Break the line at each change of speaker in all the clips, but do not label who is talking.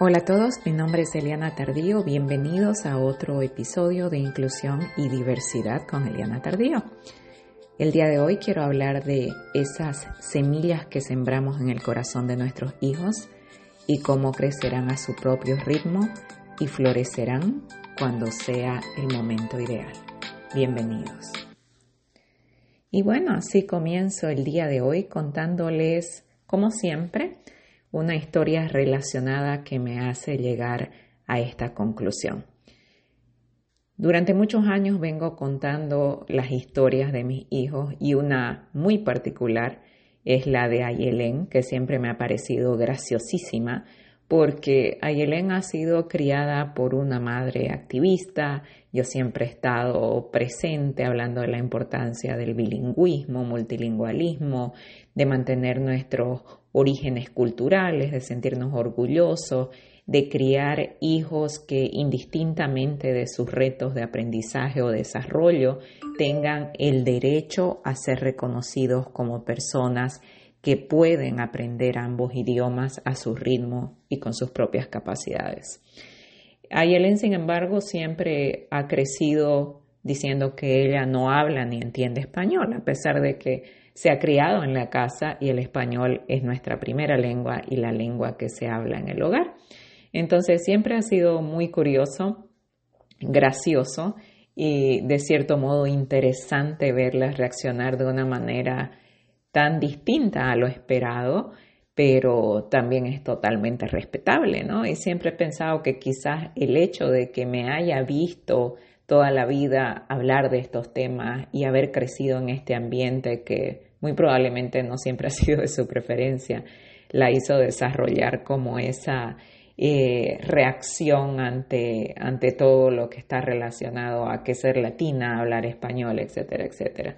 Hola a todos, mi nombre es Eliana Tardío, bienvenidos a otro episodio de Inclusión y Diversidad con Eliana Tardío. El día de hoy quiero hablar de esas semillas que sembramos en el corazón de nuestros hijos y cómo crecerán a su propio ritmo y florecerán cuando sea el momento ideal. Bienvenidos. Y bueno, así comienzo el día de hoy contándoles, como siempre, una historia relacionada que me hace llegar a esta conclusión. Durante muchos años vengo contando las historias de mis hijos y una muy particular es la de Ayelén, que siempre me ha parecido graciosísima porque Ayelén ha sido criada por una madre activista, yo siempre he estado presente hablando de la importancia del bilingüismo, multilingualismo, de mantener nuestros orígenes culturales, de sentirnos orgullosos, de criar hijos que indistintamente de sus retos de aprendizaje o desarrollo tengan el derecho a ser reconocidos como personas que pueden aprender ambos idiomas a su ritmo y con sus propias capacidades. Ayelen, sin embargo, siempre ha crecido diciendo que ella no habla ni entiende español, a pesar de que se ha criado en la casa y el español es nuestra primera lengua y la lengua que se habla en el hogar. Entonces siempre ha sido muy curioso, gracioso y de cierto modo interesante verla reaccionar de una manera tan distinta a lo esperado, pero también es totalmente respetable, ¿no? Y siempre he pensado que quizás el hecho de que me haya visto toda la vida hablar de estos temas y haber crecido en este ambiente que muy probablemente no siempre ha sido de su preferencia, la hizo desarrollar como esa eh, reacción ante, ante todo lo que está relacionado a que ser latina, hablar español, etcétera, etcétera.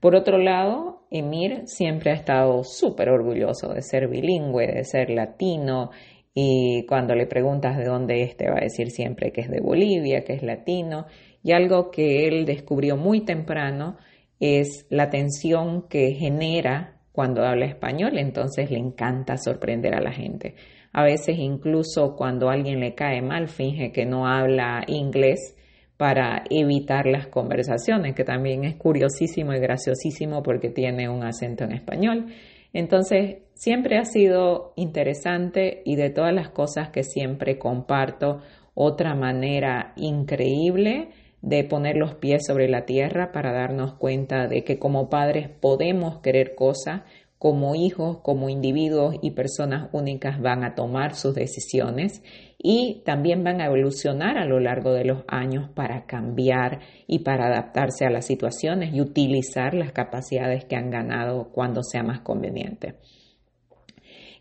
Por otro lado, Emir siempre ha estado súper orgulloso de ser bilingüe, de ser latino, y cuando le preguntas de dónde es, te va a decir siempre que es de Bolivia, que es latino, y algo que él descubrió muy temprano es la tensión que genera cuando habla español, entonces le encanta sorprender a la gente. A veces incluso cuando alguien le cae mal, finge que no habla inglés para evitar las conversaciones, que también es curiosísimo y graciosísimo porque tiene un acento en español. Entonces, siempre ha sido interesante y de todas las cosas que siempre comparto, otra manera increíble de poner los pies sobre la tierra para darnos cuenta de que como padres podemos querer cosas, como hijos, como individuos y personas únicas van a tomar sus decisiones y también van a evolucionar a lo largo de los años para cambiar y para adaptarse a las situaciones y utilizar las capacidades que han ganado cuando sea más conveniente.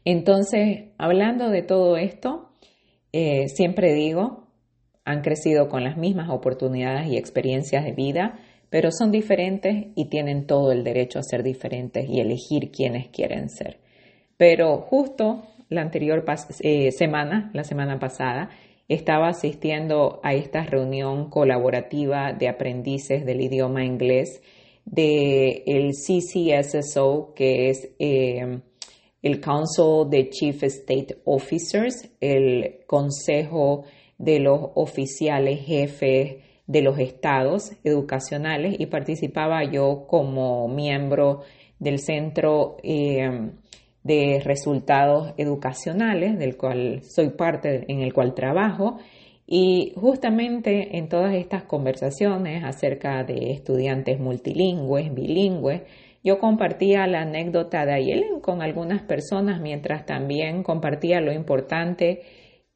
Entonces, hablando de todo esto, eh, siempre digo, han crecido con las mismas oportunidades y experiencias de vida, pero son diferentes y tienen todo el derecho a ser diferentes y elegir quiénes quieren ser. Pero justo la anterior eh, semana, la semana pasada, estaba asistiendo a esta reunión colaborativa de aprendices del idioma inglés del el CCSSO, que es eh, el Council de Chief State Officers, el Consejo de los oficiales jefes de los estados educacionales y participaba yo como miembro del Centro eh, de Resultados Educacionales, del cual soy parte, en el cual trabajo. Y justamente en todas estas conversaciones acerca de estudiantes multilingües, bilingües, yo compartía la anécdota de Ayelen con algunas personas, mientras también compartía lo importante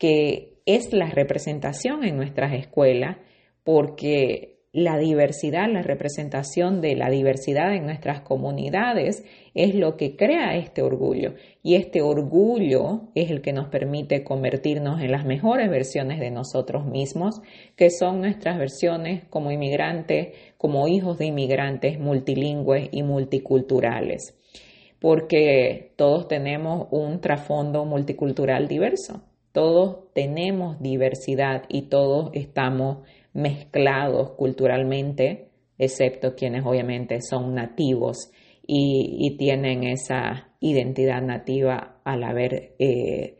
que es la representación en nuestras escuelas, porque la diversidad, la representación de la diversidad en nuestras comunidades es lo que crea este orgullo. Y este orgullo es el que nos permite convertirnos en las mejores versiones de nosotros mismos, que son nuestras versiones como inmigrantes, como hijos de inmigrantes multilingües y multiculturales. Porque todos tenemos un trasfondo multicultural diverso. Todos tenemos diversidad y todos estamos mezclados culturalmente, excepto quienes obviamente son nativos y, tienen esa identidad nativa al haber eh,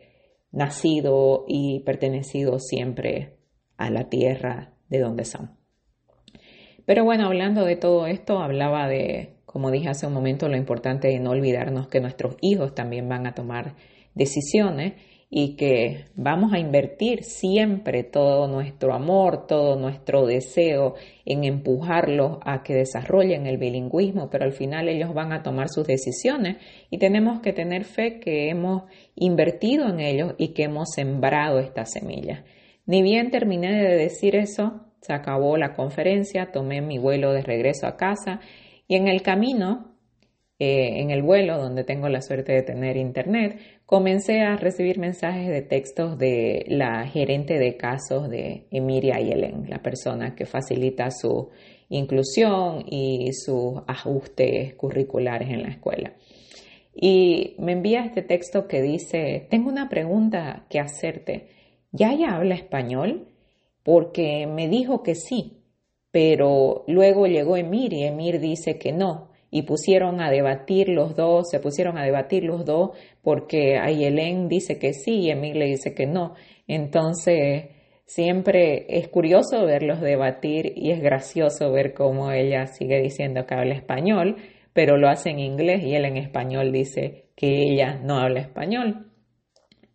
nacido y pertenecido siempre a la tierra de donde son. Pero bueno, hablando de todo esto, hablaba de, como dije hace un momento, lo importante de no olvidarnos que nuestros hijos también van a tomar decisiones y que vamos a invertir siempre todo nuestro amor, todo nuestro deseo en empujarlos a que desarrollen el bilingüismo, pero al final ellos van a tomar sus decisiones y tenemos que tener fe que hemos invertido en ellos y que hemos sembrado esta semilla. Ni bien terminé de decir eso, se acabó la conferencia, tomé mi vuelo de regreso a casa y en el camino eh, en el vuelo, donde tengo la suerte de tener internet, comencé a recibir mensajes de textos de la gerente de casos de Emiria Yelen, la persona que facilita su inclusión y sus ajustes curriculares en la escuela. Y me envía este texto que dice, tengo una pregunta que hacerte. ¿Ya ella habla español? Porque me dijo que sí, pero luego llegó Emir y Emir dice que no, y pusieron a debatir los dos, se pusieron a debatir los dos porque Ayelén dice que sí y Emil le dice que no. Entonces, siempre es curioso verlos debatir y es gracioso ver cómo ella sigue diciendo que habla español, pero lo hace en inglés y él en español dice que ella no habla español.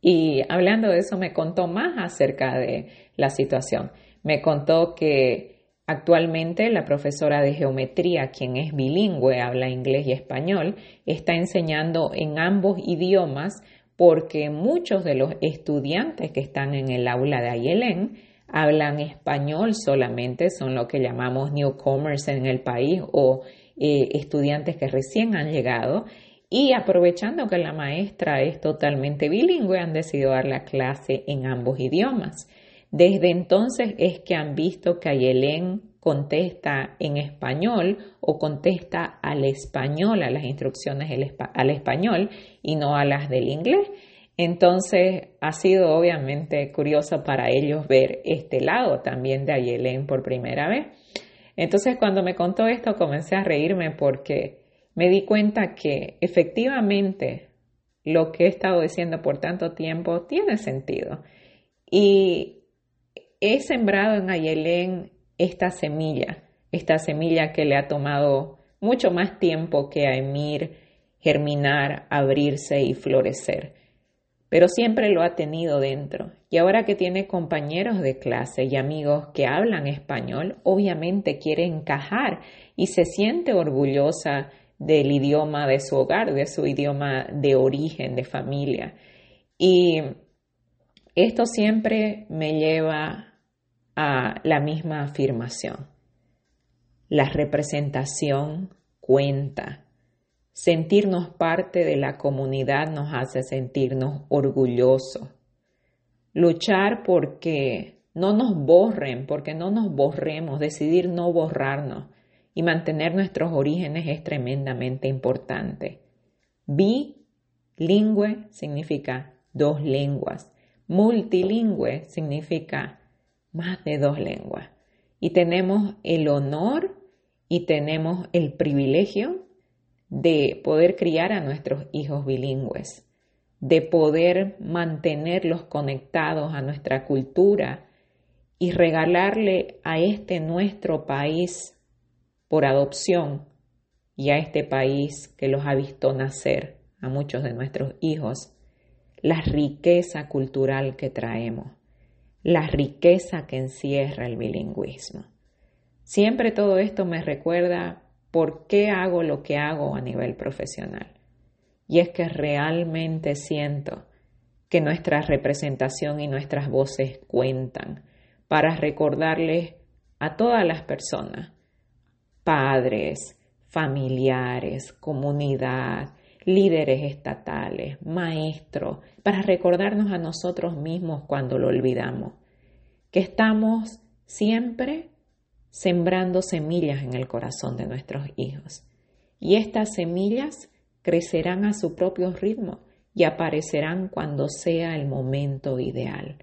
Y hablando de eso me contó más acerca de la situación. Me contó que Actualmente la profesora de geometría, quien es bilingüe, habla inglés y español, está enseñando en ambos idiomas porque muchos de los estudiantes que están en el aula de Ayelén hablan español solamente, son lo que llamamos newcomers en el país o eh, estudiantes que recién han llegado y aprovechando que la maestra es totalmente bilingüe, han decidido dar la clase en ambos idiomas. Desde entonces es que han visto que Ayelén contesta en español o contesta al español, a las instrucciones al español y no a las del inglés. Entonces ha sido obviamente curioso para ellos ver este lado también de Ayelén por primera vez. Entonces cuando me contó esto comencé a reírme porque me di cuenta que efectivamente lo que he estado diciendo por tanto tiempo tiene sentido. Y he sembrado en Ayelén esta semilla, esta semilla que le ha tomado mucho más tiempo que a Emir germinar, abrirse y florecer. Pero siempre lo ha tenido dentro. Y ahora que tiene compañeros de clase y amigos que hablan español, obviamente quiere encajar y se siente orgullosa del idioma de su hogar, de su idioma de origen, de familia. Y esto siempre me lleva a la misma afirmación. La representación cuenta. Sentirnos parte de la comunidad nos hace sentirnos orgullosos. Luchar porque no nos borren, porque no nos borremos, decidir no borrarnos y mantener nuestros orígenes es tremendamente importante. Bilingüe significa dos lenguas. Multilingüe significa más de dos lenguas. Y tenemos el honor y tenemos el privilegio de poder criar a nuestros hijos bilingües, de poder mantenerlos conectados a nuestra cultura y regalarle a este nuestro país por adopción y a este país que los ha visto nacer, a muchos de nuestros hijos, la riqueza cultural que traemos la riqueza que encierra el bilingüismo. Siempre todo esto me recuerda por qué hago lo que hago a nivel profesional. Y es que realmente siento que nuestra representación y nuestras voces cuentan para recordarles a todas las personas, padres, familiares, comunidad, líderes estatales, maestros, para recordarnos a nosotros mismos cuando lo olvidamos, que estamos siempre sembrando semillas en el corazón de nuestros hijos. Y estas semillas crecerán a su propio ritmo y aparecerán cuando sea el momento ideal.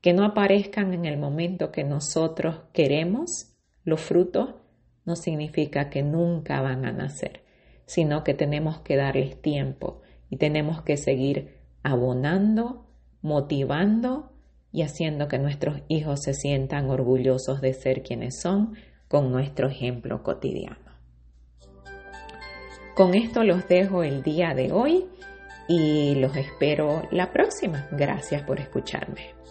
Que no aparezcan en el momento que nosotros queremos los frutos no significa que nunca van a nacer sino que tenemos que darles tiempo y tenemos que seguir abonando, motivando y haciendo que nuestros hijos se sientan orgullosos de ser quienes son con nuestro ejemplo cotidiano. Con esto los dejo el día de hoy y los espero la próxima. Gracias por escucharme.